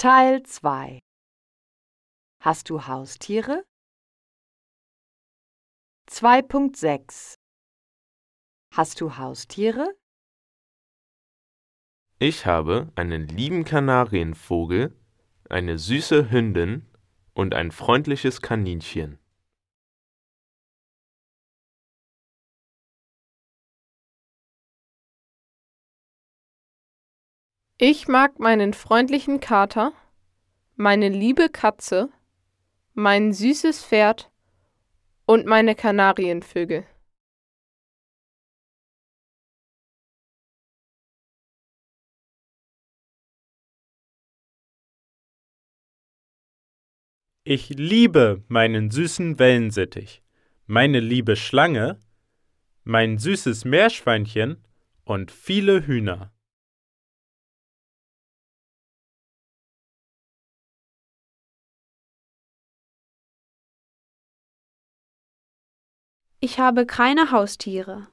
Teil 2 Hast du Haustiere? 2.6 Hast du Haustiere? Ich habe einen lieben Kanarienvogel, eine süße Hündin und ein freundliches Kaninchen. Ich mag meinen freundlichen Kater, meine liebe Katze, mein süßes Pferd und meine Kanarienvögel. Ich liebe meinen süßen Wellensittich, meine liebe Schlange, mein süßes Meerschweinchen und viele Hühner. Ich habe keine Haustiere.